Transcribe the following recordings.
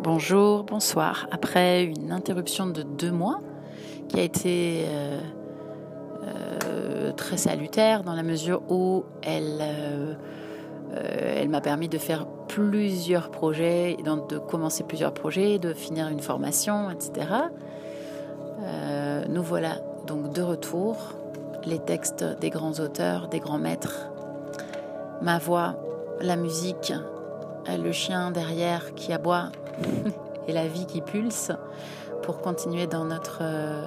Bonjour, bonsoir. Après une interruption de deux mois qui a été euh, euh, très salutaire dans la mesure où elle, euh, elle m'a permis de faire plusieurs projets, de commencer plusieurs projets, de finir une formation, etc. nous voilà donc de retour. Les textes des grands auteurs, des grands maîtres, ma voix, la musique, le chien derrière qui aboie et la vie qui pulse pour continuer dans notre, euh,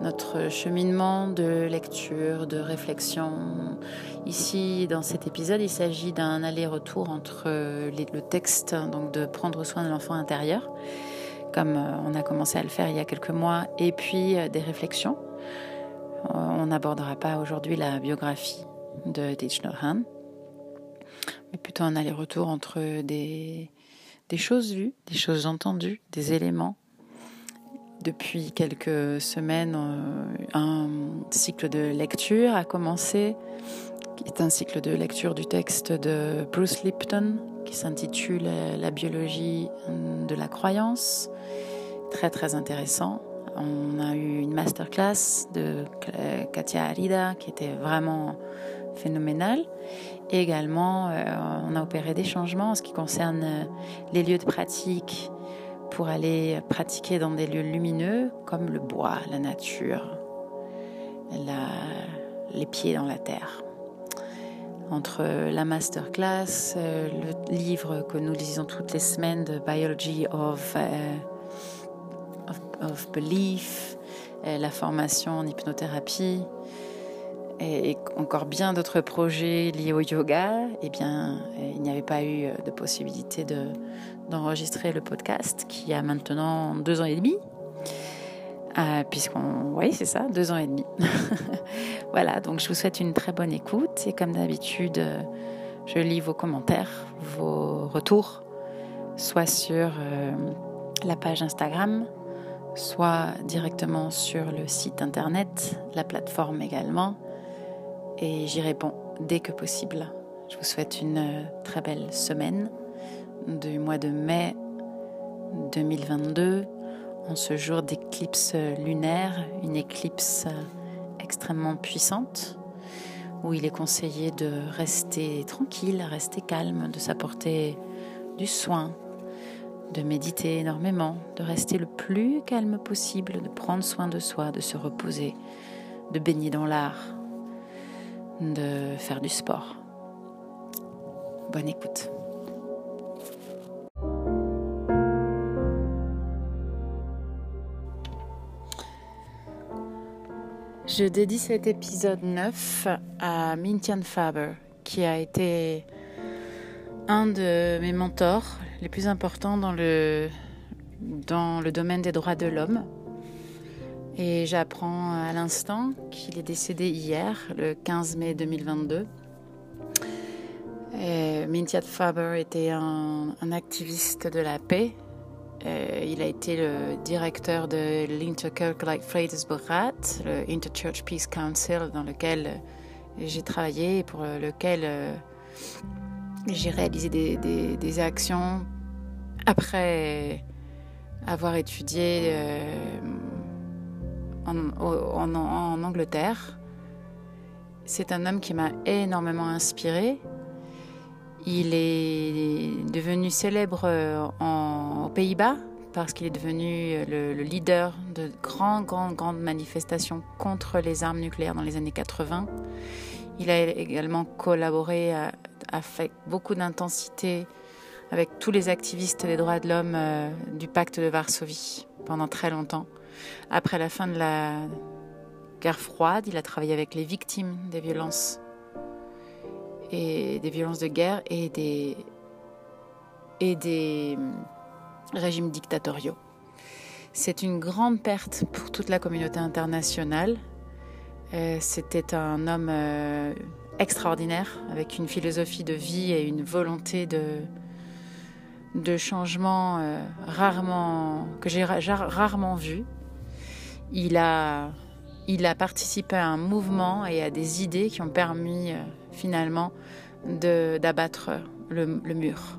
notre cheminement de lecture, de réflexion. Ici, dans cet épisode, il s'agit d'un aller-retour entre euh, le texte, donc de prendre soin de l'enfant intérieur, comme euh, on a commencé à le faire il y a quelques mois, et puis des réflexions. On n'abordera pas aujourd'hui la biographie de Han, mais plutôt un aller-retour entre des, des choses vues, des choses entendues, des éléments. Depuis quelques semaines, euh, un cycle de lecture a commencé, qui est un cycle de lecture du texte de Bruce Lipton, qui s'intitule La biologie de la croyance. Très très intéressant. On a eu une masterclass de Katia Arida qui était vraiment phénoménale. Et également, euh, on a opéré des changements en ce qui concerne euh, les lieux de pratique pour aller pratiquer dans des lieux lumineux comme le bois, la nature, les pieds dans la terre. Entre la masterclass, euh, le livre que nous lisons toutes les semaines de Biology of, of Belief, la formation en hypnothérapie, et, encore bien d'autres projets liés au yoga, eh bien, il n'y avait pas eu de possibilité de, d'enregistrer le podcast qui a maintenant deux ans et demi. Euh, puisqu'on, oui, c'est ça, deux ans et demi. voilà, donc je vous souhaite une très bonne écoute et comme d'habitude, je lis vos commentaires, vos retours, soit sur euh, la page Instagram, soit directement sur le site internet, la plateforme également et j'y réponds dès que possible. Je vous souhaite une euh, très belle semaine du mois de mai 2022, en ce jour d'éclipse lunaire, une éclipse euh, extrêmement puissante, où il est conseillé de rester tranquille, rester calme, de s'apporter du soin, de méditer énormément, de rester le plus calme possible, de prendre soin de soi, de se reposer, de baigner dans l'art, de faire du sport. Bonne écoute. Je dédie cet épisode 9 à Mintian Faber, qui a été un de mes mentors les plus importants dans le, dans le domaine des droits de l'homme. Et j'apprends à l'instant qu'il est décédé hier, le 15 mai 2022. Mintiat Faber était un, activiste de la paix. il a été le directeur de l'Interkirkelijk Vredesberaad, le Interchurch Peace Council, dans lequel j'ai travaillé et pour lequel euh, j'ai réalisé des, des, actions après avoir étudié euh, en, Angleterre. C'est un homme qui m'a énormément inspiré. Il est devenu célèbre euh, aux Pays-Bas parce qu'il est devenu le, leader de grandes, grandes, grandes manifestations contre les armes nucléaires dans les années 80. Il a également collaboré avec beaucoup d'intensité avec tous les activistes des droits de l'homme euh, du pacte de Varsovie pendant très longtemps. Après la fin de la guerre froide, il a travaillé avec les victimes des violences et des violences de guerre et des hum, régimes dictatoriaux. C'est une grande perte pour toute la communauté internationale. Euh, c'était un homme euh, extraordinaire avec une philosophie de vie et une volonté de changement euh, rarement que j'ai rarement vu. Il a, il a participé à un mouvement et à des idées qui ont permis euh, finalement d'abattre le, mur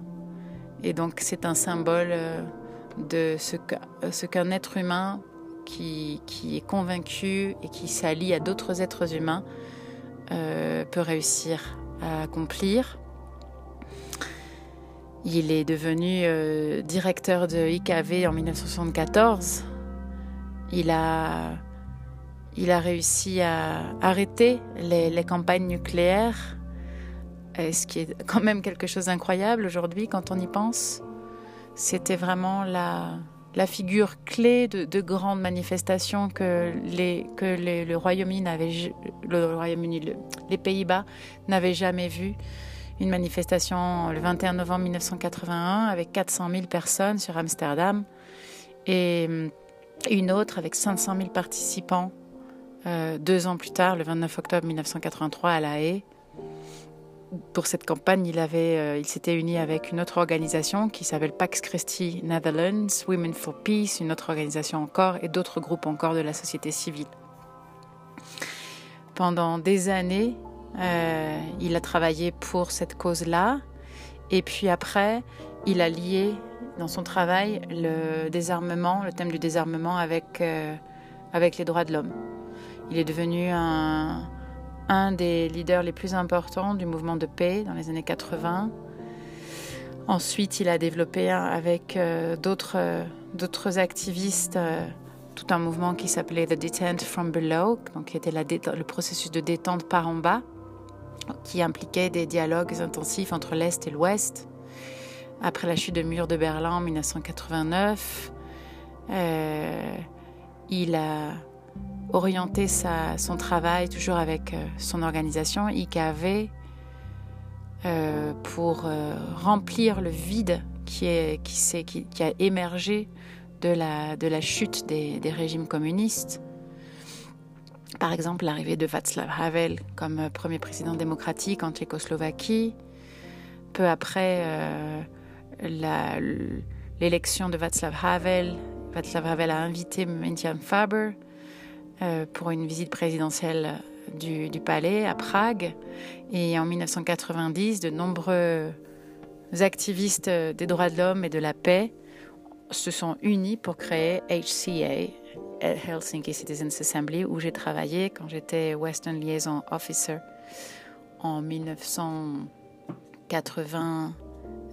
Et donc c'est un symbole de ce qu'un être humain qui, est convaincu et qui s'allie à d'autres êtres humains peut réussir à accomplir. Il est devenu euh, directeur de IKV en 1974. Il a, il a réussi à arrêter les, campagnes nucléaires, euh, ce qui est quand même quelque chose d'incroyable aujourd'hui quand on y pense. C'était vraiment la, la figure clé de, grandes manifestations que, les, que le Royaume-Uni le Royaume-Uni, les Pays-Bas n'avaient jamais vues une manifestation le 21 novembre 1981 avec 400 000 personnes sur Amsterdam et une autre avec 500 000 participants euh, deux ans plus tard, le 29 octobre 1983 à La Haye. Pour cette campagne, il, avait, euh, il s'était uni avec une autre organisation qui s'appelle Pax Christi Netherlands, Women for Peace, une autre organisation encore, et d'autres groupes encore de la société civile. Pendant des années, euh, il a travaillé pour cette cause-là. Et puis après, il a lié dans son travail le désarmement, le thème du désarmement avec, euh, avec les droits de l'homme. Il est devenu un, un des leaders les plus importants du mouvement de paix dans les années 80. Ensuite, il a développé avec euh, d'autres, d'autres activistes tout un mouvement qui s'appelait The Detent from Below, donc qui était le processus de détente par en bas qui impliquait des dialogues intensifs entre l'Est et l'Ouest. Après la chute du mur de Berlin en 1989, euh, il a orienté son travail toujours avec euh, son organisation IKV euh, pour remplir le vide qui, est, qui, qui, a émergé de la, de la chute des, des régimes communistes par exemple, l'arrivée de Václav Havel comme premier président démocratique en Tchécoslovaquie. Peu après l'élection de Václav Havel, Václav Havel a invité Mentian Faber euh, pour une visite présidentielle du, du, palais à Prague. Et en 1990, de nombreux activistes des droits de l'homme et de la paix se sont unis pour créer HCA, Helsinki Citizens Assembly où j'ai travaillé quand j'étais Western Liaison Officer en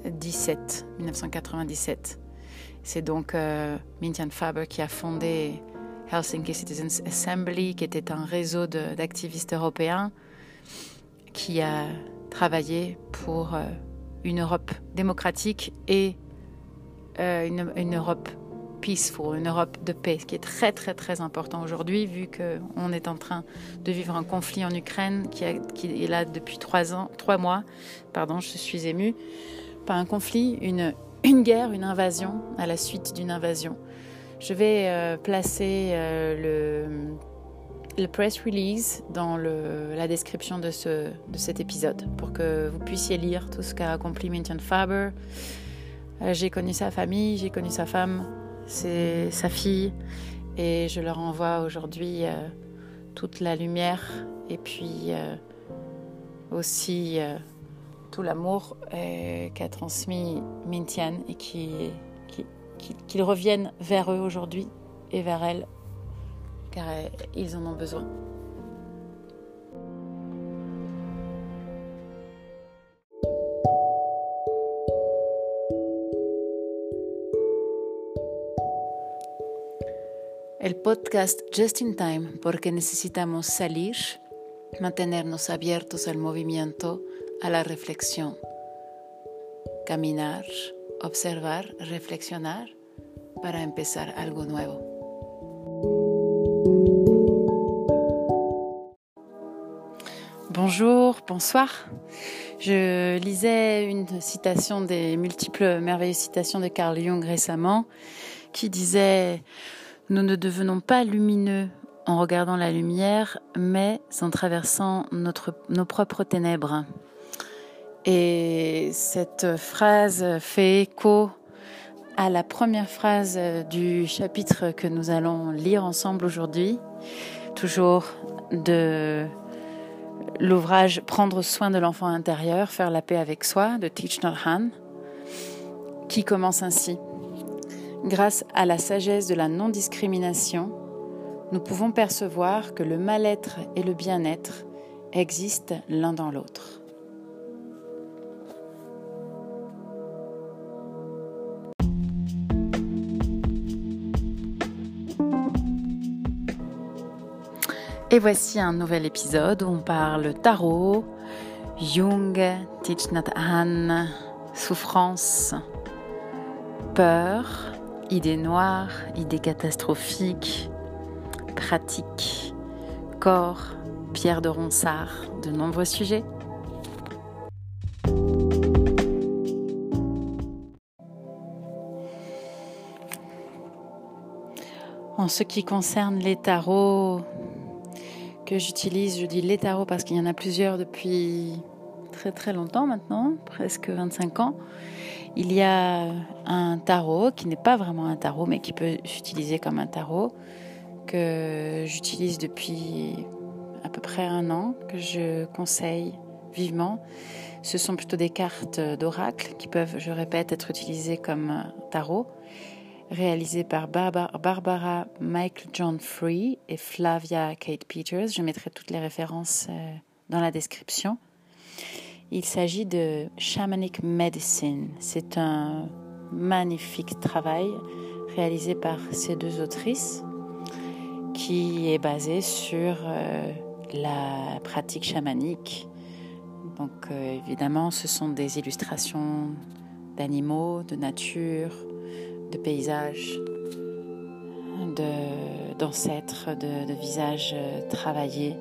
1997. 1997. C'est donc euh, Faber qui a fondé Helsinki Citizens Assembly, qui était un réseau d'activistes européens qui a travaillé pour euh, une Europe démocratique et euh, une, une Europe peaceful, une Europe de paix, ce qui est très très très important aujourd'hui, vu qu'on est en train de vivre un conflit en Ukraine qui, est là depuis trois ans, trois mois. Pardon, je suis émue. Pas un conflit, une, une guerre, une invasion à la suite d'une invasion. Je vais euh, placer euh, le, le press release dans le, la description de, ce, de cet épisode pour que vous puissiez lire tout ce qu'a accompli Mintian Faber. Euh, j'ai connu sa famille, j'ai connu sa femme, c'est sa fille. Et je leur envoie aujourd'hui toute la lumière et puis aussi euh, l'amour qu'a transmis Mintian et qu'ils qui, reviennent vers eux aujourd'hui et vers elle car ils en ont besoin. El podcast Just in Time porque necesitamos salir, mantenernos abiertos al movimiento, a la reflexión. Caminar, observar, reflexionar para empezar algo nuevo. Bonjour, bonsoir. Je lisais une citation des multiples merveilleuses citations de Carl Jung récemment qui disait nous ne devenons pas lumineux en regardant la lumière, mais en traversant nos propres ténèbres. Et cette phrase fait écho à la première phrase du chapitre que nous allons lire ensemble aujourd'hui, toujours de l'ouvrage Prendre soin de l'enfant intérieur, faire la paix avec soi de Thich Nhat Hanh. qui commence ainsi. Grâce à la sagesse de la non-discrimination, nous pouvons percevoir que le mal-être et le bien-être existent l'un dans l'autre. Et voici un nouvel épisode où on parle tarot, Jung, Thich Nhat souffrance, peur, idées noires, idées catastrophiques, pratiques, corps, pierre de Ronsard, de nombreux sujets. En ce qui concerne les tarots que j'utilise, je dis les tarots parce qu'il y en a plusieurs depuis très très longtemps maintenant, presque 25 ans. Il y a un tarot qui n'est pas vraiment un tarot, mais qui peut s'utiliser comme un tarot, que j'utilise depuis à peu près un an, que je conseille vivement. Ce sont plutôt des cartes d'oracle qui peuvent, je répète, être utilisées comme tarot, réalisées par Barbara Michael John Free et Flavia Kate Peters. Je mettrai toutes les références euh, dans la description. Il s'agit de Shamanic Medicine. C'est un magnifique travail réalisé par ces deux autrices qui est basé sur euh, la pratique chamanique. Donc euh, évidemment, ce sont des illustrations d'animaux, de nature, de paysages, d'ancêtres, de, de, visages euh, travaillés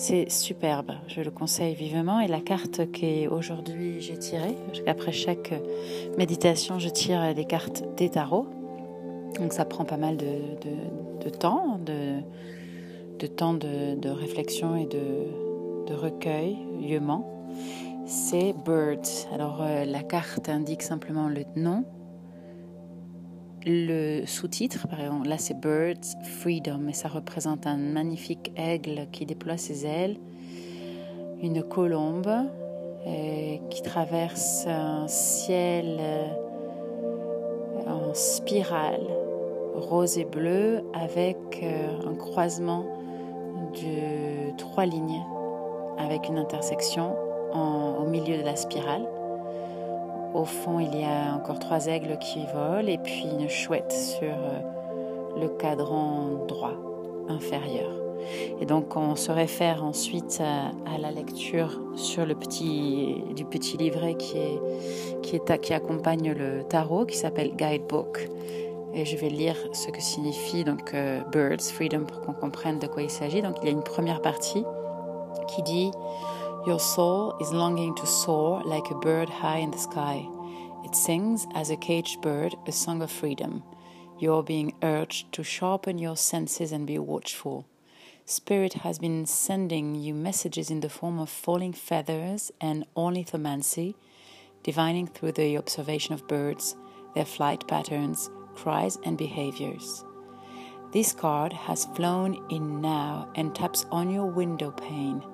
c'est superbe, je le conseille vivement. Et la carte qu'aujourd'hui j'ai tirée, après chaque méditation, je tire des cartes des tarots. Donc ça prend pas mal de, temps, de, temps de, réflexion et de, recueil, lieuement. C'est Birds. Alors euh, la carte indique simplement le nom, le sous-titre, par exemple, là c'est Birds Freedom et ça représente un magnifique aigle qui déploie ses ailes, une colombe euh, qui traverse un ciel euh, en spirale rose et bleu avec euh, un croisement de trois lignes avec une intersection au milieu de la spirale. Au fond, il y a encore trois aigles qui volent et puis une chouette sur euh, le cadran droit inférieur. Et donc, on se réfère ensuite à, la lecture sur le petit, du petit livret qui, est, qui, accompagne le tarot, qui s'appelle Guidebook. Et je vais lire ce que signifie donc euh, Birds, Freedom, pour qu'on comprenne de quoi il s'agit. Donc, il y a une première partie qui dit Your soul is longing to soar like a bird high in the sky. It sings as a caged bird a song of freedom. You're being urged to sharpen your senses and be watchful. Spirit has been sending you messages in the form of falling feathers and ornithomancy, divining through the observation of birds, their flight patterns, cries, and behaviors. This card has flown in now and taps on your window pane.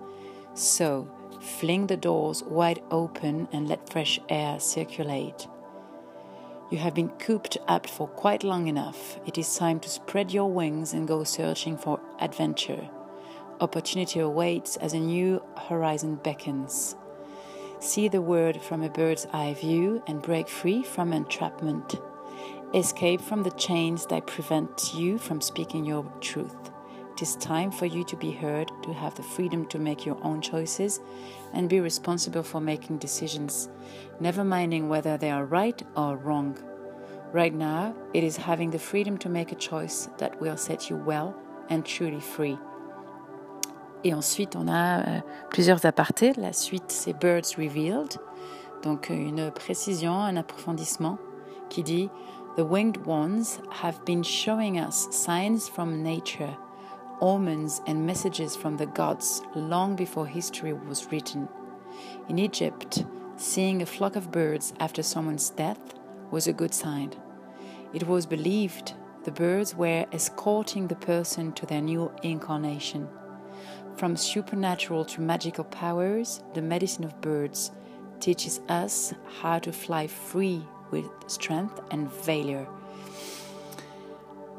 So, Fling the doors wide open and let fresh air circulate. You have been cooped up for quite long enough. It is time to spread your wings and go searching for adventure. Opportunity awaits as a new horizon beckons. See the world from a bird's eye view and break free from entrapment. Escape from the chains that prevent you from speaking your truth. It is time for you to be heard, to have the freedom to make your own choices and be responsible for making decisions, never minding whether they are right or wrong. Right now, it is having the freedom to make a choice that will set you well and truly free. Et ensuite, on a euh, plusieurs apartés. La suite, c'est Birds Revealed, donc une précision, un approfondissement qui dit The winged ones have been showing us signs from nature omens and messages from the gods long before history was written. In Egypt, seeing a flock of birds after someone's death was a good sign. It was believed the birds were escorting the person to their new incarnation. From supernatural to magical powers, the medicine of birds teaches us how to fly free with strength and valor.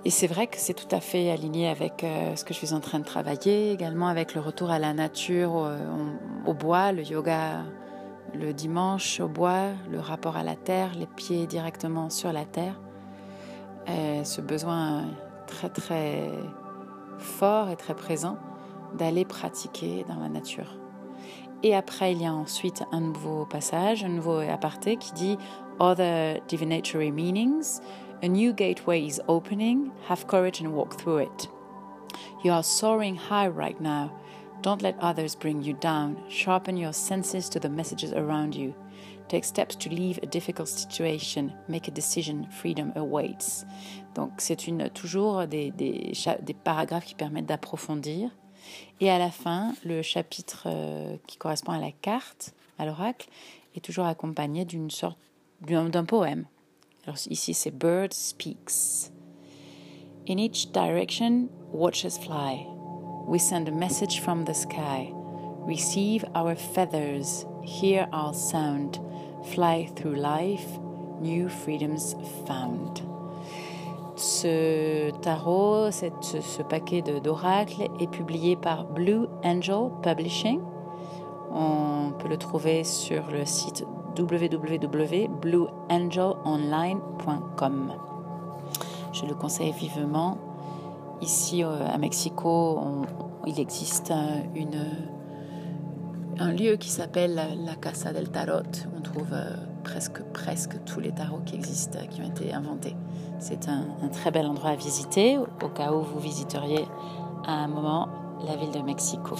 Et c'est vrai que c'est tout à fait aligné avec euh, ce que je suis en train de travailler, également avec le retour à la nature, au, bois, le yoga le dimanche au bois, le rapport à la terre, les pieds directement sur la terre. Et ce besoin très très fort et très présent d'aller pratiquer dans la nature. Et après, il y a ensuite un nouveau passage, un nouveau aparté qui dit Other divinatory meanings. A new gateway is opening. Have courage and walk through it. You are soaring high right now. Don't let others bring you down. Sharpen your senses to the messages around you. Take steps to leave a difficult situation. Make a decision. Freedom awaits. Donc, c'est une, toujours des, des, paragraphes qui permettent d'approfondir. Et à la fin, le chapitre euh, qui correspond à la carte, à l'oracle, est toujours accompagné d'une sorte d'un poème. Alors ici, c'est Bird Speaks. In each direction, watches fly. We send a message from the sky. Receive our feathers, hear our sound, fly through life, new freedoms found. Ce tarot, ce paquet d'oracles est publié par Blue Angel Publishing. On peut le trouver sur le site www.blueangelonline.com. Je le conseille vivement. Ici à Mexico, il existe un lieu qui s'appelle la Casa del Tarot. On trouve euh, presque, presque tous les tarots qui existent, qui ont été inventés. C'est un, très bel endroit à visiter au cas où vous visiteriez à un moment la ville de Mexico.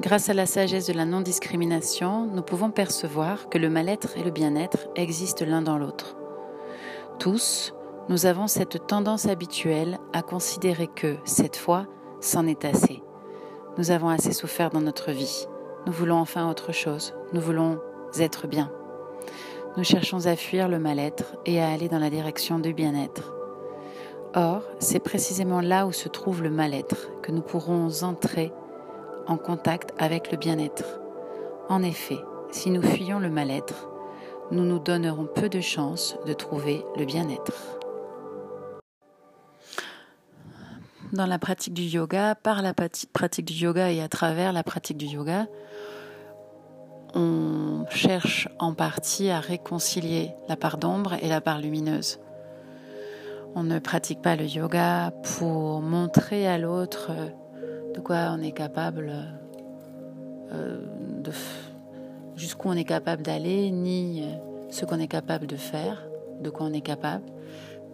Grâce à la sagesse de la non-discrimination, nous pouvons percevoir que le mal-être et le bien-être existent l'un dans l'autre. Tous, nous avons cette tendance habituelle à considérer que, cette fois, c'en est assez. Nous avons assez souffert dans notre vie. Nous voulons enfin autre chose. Nous voulons être bien. Nous cherchons à fuir le mal-être et à aller dans la direction du bien-être. Or, c'est précisément là où se trouve le mal-être que nous pourrons entrer en contact avec le bien-être. En effet, si nous fuyons le mal-être, nous nous donnerons peu de chances de trouver le bien-être. dans la pratique du yoga, par la pratique du yoga et à travers la pratique du yoga, on cherche en partie à réconcilier la part d'ombre et la part lumineuse. On ne pratique pas le yoga pour montrer à l'autre de quoi on est capable, euh, jusqu'où on est capable d'aller, ni ce qu'on est capable de faire, de quoi on est capable,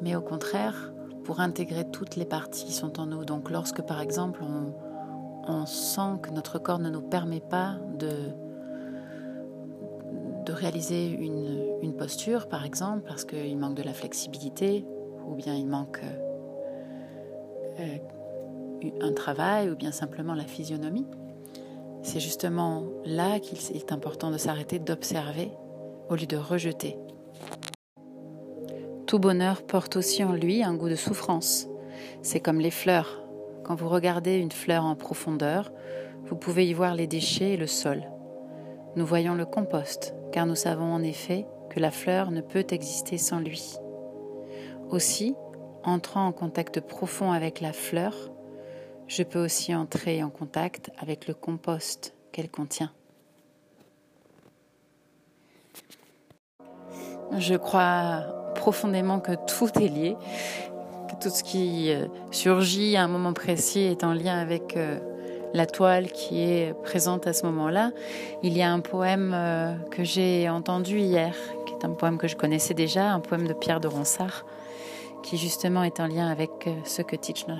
mais au contraire, pour intégrer toutes les parties qui sont en nous. Donc lorsque par exemple on, sent que notre corps ne nous permet pas de, réaliser une, une posture par exemple parce qu'il manque de la flexibilité ou bien il manque euh, un travail ou bien simplement la physionomie, c'est justement là qu'il est important de s'arrêter, d'observer au lieu de rejeter. Tout bonheur porte aussi en lui un goût de souffrance. C'est comme les fleurs. Quand vous regardez une fleur en profondeur, vous pouvez y voir les déchets et le sol. Nous voyons le compost, car nous savons en effet que la fleur ne peut exister sans lui. Aussi, entrant en contact profond avec la fleur, je peux aussi entrer en contact avec le compost qu'elle contient. Je crois profondément que tout est lié, que tout ce qui euh, surgit à un moment précis est en lien avec euh, la toile qui est présente à ce moment-là. Il y a un poème euh, que j'ai entendu hier, qui est un poème que je connaissais déjà, un poème de Pierre de Ronsard, qui justement est en lien avec ce que Thich Nhat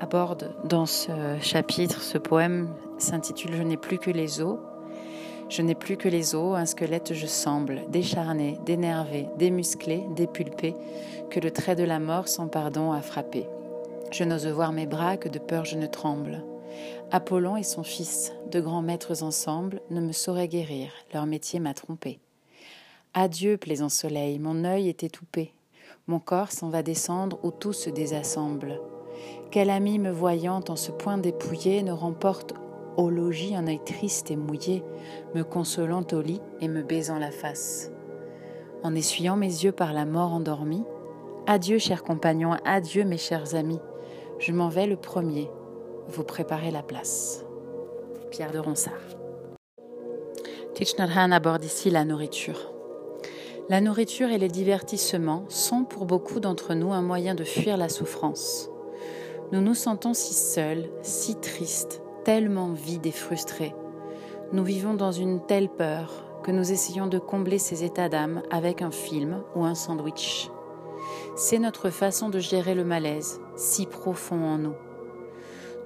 aborde dans ce chapitre. Ce poème s'intitule Je n'ai plus que les os je n'ai plus que les os, un squelette je semble, décharné, dénervé, démusclé, dépulpé, que le trait de la mort sans pardon a frappé. Je n'ose voir mes bras que de peur je ne tremble. Apollon et son fils, de grands maîtres ensemble, ne me sauraient guérir, leur métier m'a trompé. Adieu, plaisant soleil, mon œil est étoupé. Mon corps s'en va descendre où tout se désassemble. Quel ami me voyant en ce point dépouillé ne remporte au logis un œil triste et mouillé, me consolant au lit et me baisant la face. En essuyant mes yeux par la mort endormie, Adieu, chers compagnons, adieu, mes chers amis. Je m'en vais le premier. Vous préparez la place. Pierre de Ronsard. Thich aborde ici la nourriture. La nourriture et les divertissements sont pour beaucoup d'entre nous un moyen de fuir la souffrance. Nous nous sentons si seuls, si tristes, tellement vides et frustrés. Nous vivons dans une telle peur que nous essayons de combler ces états d'âme avec un film ou un sandwich. C'est notre façon de gérer le malaise, si profond en nous.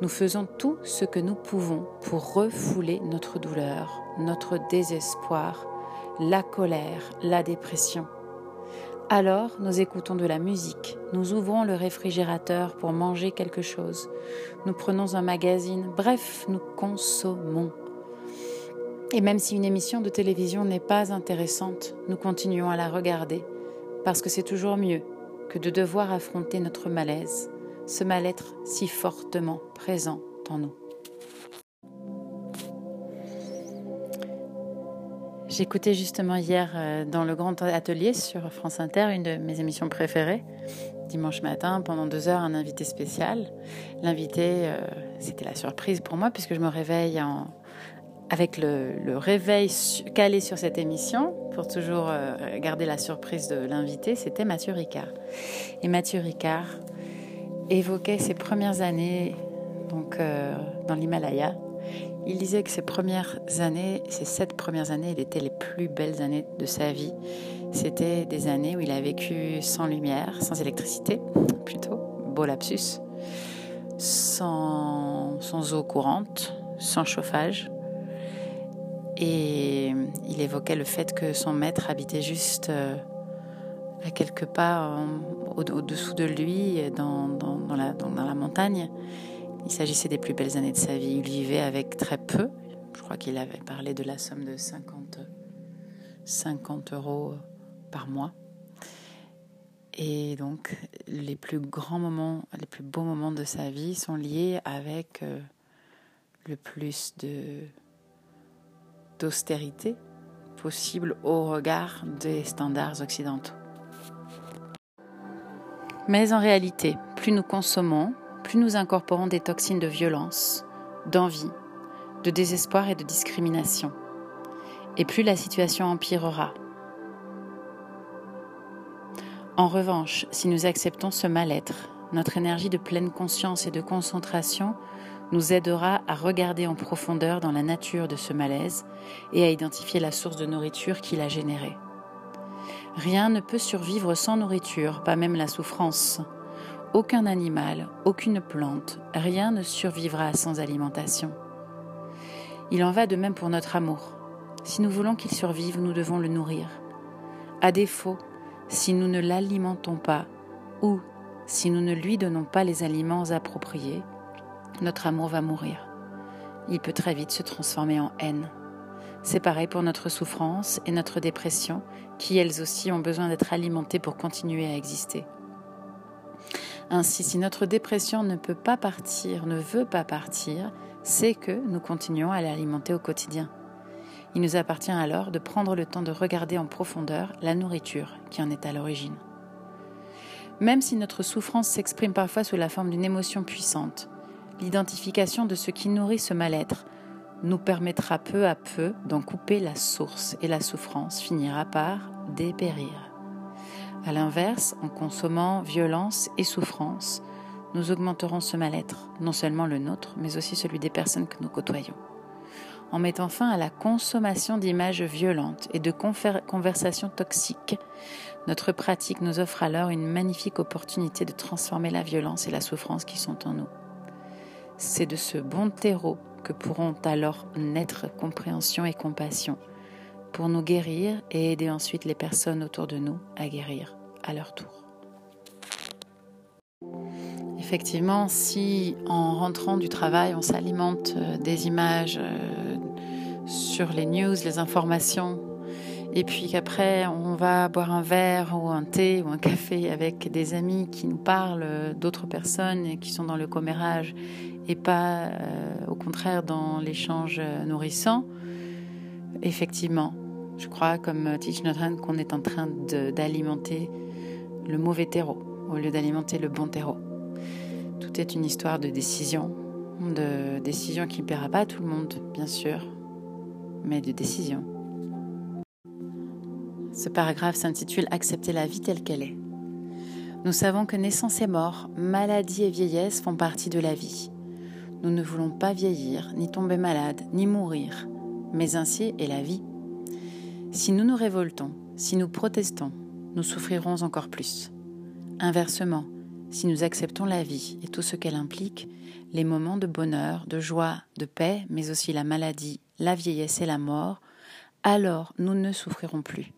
Nous faisons tout ce que nous pouvons pour refouler notre douleur, notre désespoir, la colère, la dépression. Alors, nous écoutons de la musique, nous ouvrons le réfrigérateur pour manger quelque chose, nous prenons un magazine, bref, nous consommons. Et même si une émission de télévision n'est pas intéressante, nous continuons à la regarder, parce que c'est toujours mieux que de devoir affronter notre malaise, ce mal-être si fortement présent en nous. J'écoutais justement hier euh, dans le grand atelier sur France Inter, une de mes émissions préférées, dimanche matin, pendant deux heures, un invité spécial. L'invité, euh, c'était la surprise pour moi puisque je me réveille en, avec le, réveil calé sur cette émission, pour toujours euh, garder la surprise de l'invité, c'était Mathieu Ricard. Et Mathieu Ricard évoquait ses premières années donc, dans l'Himalaya il disait que ces premières années, ces sept premières années, étaient les plus belles années de sa vie. C'était des années où il a vécu sans lumière, sans électricité, plutôt, beau lapsus, sans, eau courante, sans chauffage. Et il évoquait le fait que son maître habitait juste euh, à quelques pas au-dessous de lui, dans la montagne. Il s'agissait des plus belles années de sa vie. Il vivait avec très peu. Je crois qu'il avait parlé de la somme de 50, 50 euros par mois. Et donc, les plus grands moments, les plus beaux moments de sa vie sont liés avec euh, le plus d'austérité possible au regard des standards occidentaux. Mais en réalité, plus nous consommons, plus nous incorporons des toxines de violence, d'envie, de désespoir et de discrimination, et plus la situation empirera. En revanche, si nous acceptons ce mal-être, notre énergie de pleine conscience et de concentration nous aidera à regarder en profondeur dans la nature de ce malaise et à identifier la source de nourriture qui l'a généré. Rien ne peut survivre sans nourriture, pas même la souffrance, aucun animal, aucune plante, rien ne survivra sans alimentation. Il en va de même pour notre amour. Si nous voulons qu'il survive, nous devons le nourrir. À défaut, si nous ne l'alimentons pas ou si nous ne lui donnons pas les aliments appropriés, notre amour va mourir. Il peut très vite se transformer en haine. C'est pareil pour notre souffrance et notre dépression, qui elles aussi ont besoin d'être alimentées pour continuer à exister. Ainsi, si notre dépression ne peut pas partir, ne veut pas partir, c'est que nous continuons à l'alimenter au quotidien. Il nous appartient alors de prendre le temps de regarder en profondeur la nourriture qui en est à l'origine. Même si notre souffrance s'exprime parfois sous la forme d'une émotion puissante, l'identification de ce qui nourrit ce mal-être nous permettra peu à peu d'en couper la source et la souffrance finira par dépérir. À l'inverse, en consommant violence et souffrance, nous augmenterons ce mal-être, non seulement le nôtre, mais aussi celui des personnes que nous côtoyons. En mettant fin à la consommation d'images violentes et de conversations toxiques, notre pratique nous offre alors une magnifique opportunité de transformer la violence et la souffrance qui sont en nous. C'est de ce bon terreau que pourront alors naître compréhension et compassion pour nous guérir et aider ensuite les personnes autour de nous à guérir à leur tour. Effectivement, si en rentrant du travail, on s'alimente euh, des images euh, sur les news, les informations, et puis qu'après on va boire un verre ou un thé ou un café avec des amis qui nous parlent d'autres personnes et qui sont dans le commérage et pas au contraire dans l'échange nourrissant, effectivement, je crois, comme Teach Not qu'on est en train d'alimenter le mauvais terreau au lieu d'alimenter le bon terreau. Tout est une histoire de décision, de décision qui ne plaira pas à tout le monde, bien sûr, mais de décision. Ce paragraphe s'intitule Accepter la vie telle qu'elle est. Nous savons que naissance et mort, maladie et vieillesse font partie de la vie. Nous ne voulons pas vieillir, ni tomber malade, ni mourir, mais ainsi est la vie. Si nous nous révoltons, si nous protestons, nous souffrirons encore plus. Inversement, si nous acceptons la vie et tout ce qu'elle implique, les moments de bonheur, de joie, de paix, mais aussi la maladie, la vieillesse et la mort, alors nous ne souffrirons plus.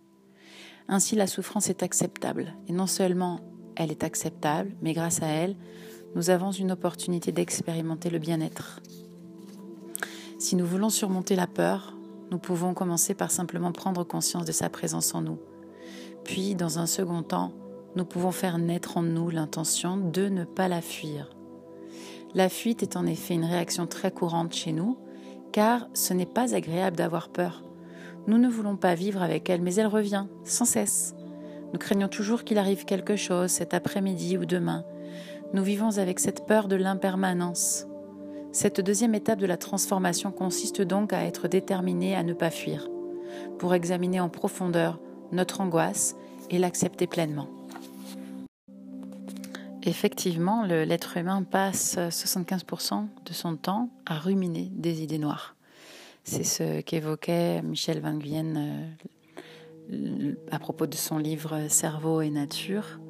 Ainsi la souffrance est acceptable, et non seulement elle est acceptable, mais grâce à elle, nous avons une opportunité d'expérimenter le bien-être. Si nous voulons surmonter la peur, nous pouvons commencer par simplement prendre conscience de sa présence en nous. Puis, dans un second temps, nous pouvons faire naître en nous l'intention de ne pas la fuir. La fuite est en effet une réaction très courante chez nous, car ce n'est pas agréable d'avoir peur. Nous ne voulons pas vivre avec elle, mais elle revient, sans cesse. Nous craignons toujours qu'il arrive quelque chose cet après-midi ou demain. Nous vivons avec cette peur de l'impermanence. Cette deuxième étape de la transformation consiste donc à être déterminé à ne pas fuir, pour examiner en profondeur notre angoisse et l'accepter pleinement. Effectivement, l'être humain passe 75% de son temps à ruminer des idées noires. C'est ce qu'évoquait Michel Van Guyen euh, à propos de son livre Cerveau et nature.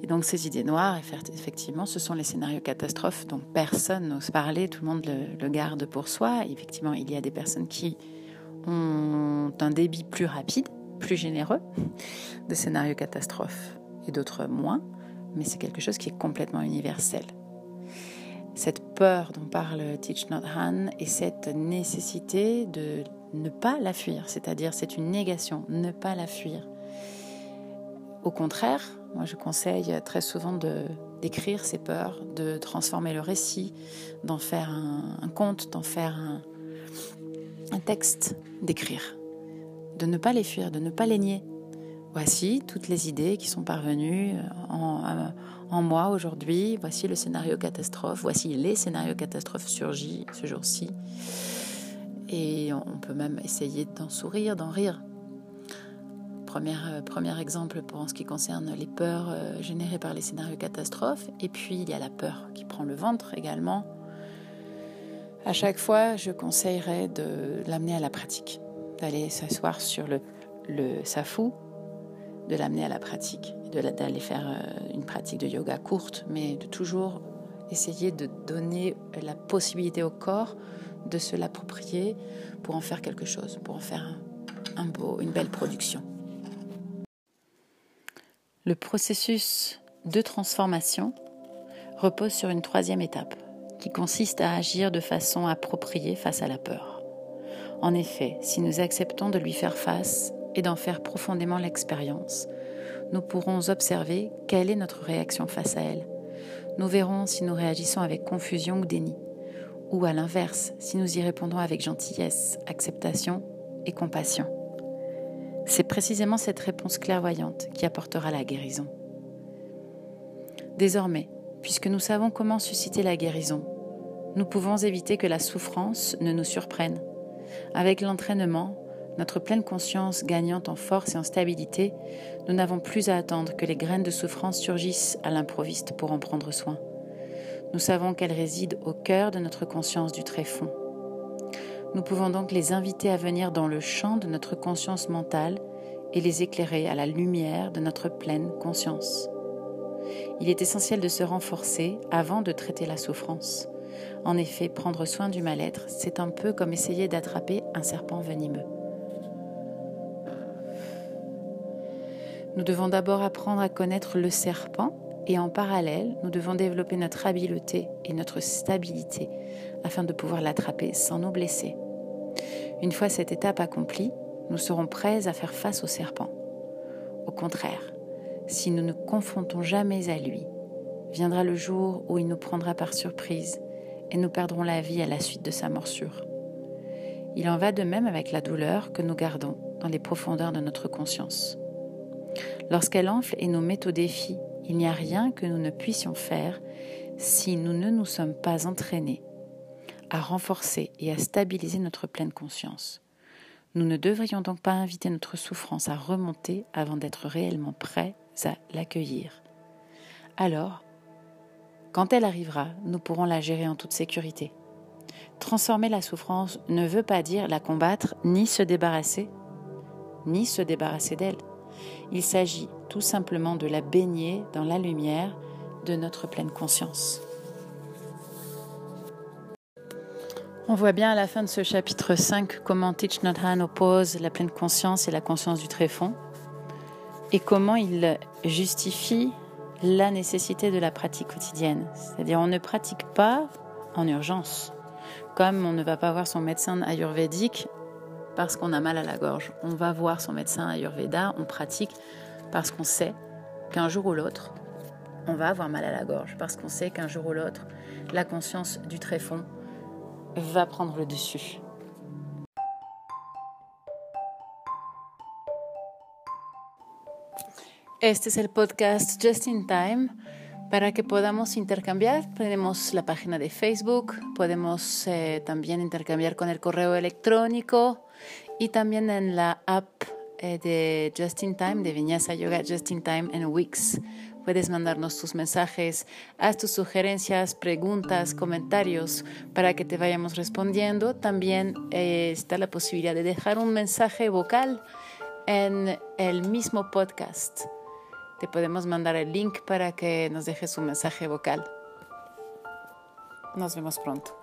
Et donc ces idées noires, effectivement, ce sont les scénarios catastrophes dont personne n'ose parler, tout le monde le, garde pour soi. effectivement, il y a des personnes qui ont un débit plus rapide, plus généreux de scénarios catastrophes et d'autres moins mais c'est quelque chose qui est complètement universel. Cette peur dont parle Teach Not Han et cette nécessité de ne pas la fuir, c'est-à-dire c'est une négation, ne pas la fuir. Au contraire, moi je conseille très souvent de d'écrire ces peurs, de transformer le récit, d'en faire un, conte, d'en faire un, texte, d'écrire, de ne pas les fuir, de ne pas les nier, Voici toutes les idées qui sont parvenues euh, en, moi aujourd'hui. Voici le scénario catastrophe. Voici les scénarios catastrophes surgis ce jour-ci. Et on peut même essayer d'en sourire, d'en rire. Premier, euh, premier exemple pour ce qui concerne les peurs euh, générées par les scénarios catastrophes. Et puis il y a la peur qui prend le ventre également. À chaque fois, je conseillerais de l'amener à la pratique, d'aller s'asseoir sur le, le safou de l'amener à la pratique, d'aller faire euh, une pratique de yoga courte, mais de toujours essayer de donner la possibilité au corps de se l'approprier pour en faire quelque chose, pour en faire une belle production. Le processus de transformation repose sur une troisième étape qui consiste à agir de façon appropriée face à la peur. En effet, si nous acceptons de lui faire face, et d'en faire profondément l'expérience. Nous pourrons observer quelle est notre réaction face à elle. Nous verrons si nous réagissons avec confusion ou déni, ou à l'inverse, si nous y répondons avec gentillesse, acceptation et compassion. C'est précisément cette réponse clairvoyante qui apportera la guérison. Désormais, puisque nous savons comment susciter la guérison, nous pouvons éviter que la souffrance ne nous surprenne. Avec l'entraînement, notre pleine conscience gagnant en force et en stabilité, nous n'avons plus à attendre que les graines de souffrance surgissent à l'improviste pour en prendre soin. Nous savons qu'elles résident au cœur de notre conscience du tréfonds. Nous pouvons donc les inviter à venir dans le champ de notre conscience mentale et les éclairer à la lumière de notre pleine conscience. Il est essentiel de se renforcer avant de traiter la souffrance. En effet, prendre soin du mal-être, c'est un peu comme essayer d'attraper un serpent venimeux. Nous devons d'abord apprendre à connaître le serpent et en parallèle, nous devons développer notre habileté et notre stabilité afin de pouvoir l'attraper sans nous blesser. Une fois cette étape accomplie, nous serons prêts à faire face au serpent. Au contraire, si nous ne confrontons jamais à lui, viendra le jour où il nous prendra par surprise et nous perdrons la vie à la suite de sa morsure. Il en va de même avec la douleur que nous gardons dans les profondeurs de notre conscience. Lorsqu'elle enfle et nous met au défi, il n'y a rien que nous ne puissions faire si nous ne nous sommes pas entraînés à renforcer et à stabiliser notre pleine conscience. Nous ne devrions donc pas inviter notre souffrance à remonter avant d'être réellement prêts à l'accueillir. Alors, quand elle arrivera, nous pourrons la gérer en toute sécurité. Transformer la souffrance ne veut pas dire la combattre ni se débarrasser, ni se débarrasser d'elle. Il s'agit tout simplement de la baigner dans la lumière de notre pleine conscience. On voit bien à la fin de ce chapitre 5 comment Thich Nhat oppose la pleine conscience et la conscience du tréfonds et comment il justifie la nécessité de la pratique quotidienne. C'est-à-dire on ne pratique pas en urgence, comme on ne va pas voir son médecin ayurvédique parce qu'on a mal à la gorge. On va voir son médecin ayurveda, on pratique parce qu'on sait qu'un jour ou l'autre, on va avoir mal à la gorge, parce qu'on sait qu'un jour ou l'autre, la conscience du tréfonds va prendre le dessus. Este es el podcast Just in Time para que podamos intercambiar. Tenemos la página de Facebook, podemos eh, también intercambiar con el correo electrónico y también en la app eh, de Just in Time, de Viñasa Yoga Just in Time en Wix. Puedes mandarnos tus mensajes, haz tus sugerencias, preguntas, comentarios para que te vayamos respondiendo. También eh, está la posibilidad de dejar un mensaje vocal en el mismo podcast. Te podemos mandar el link para que nos dejes un mensaje vocal. Nos vemos pronto.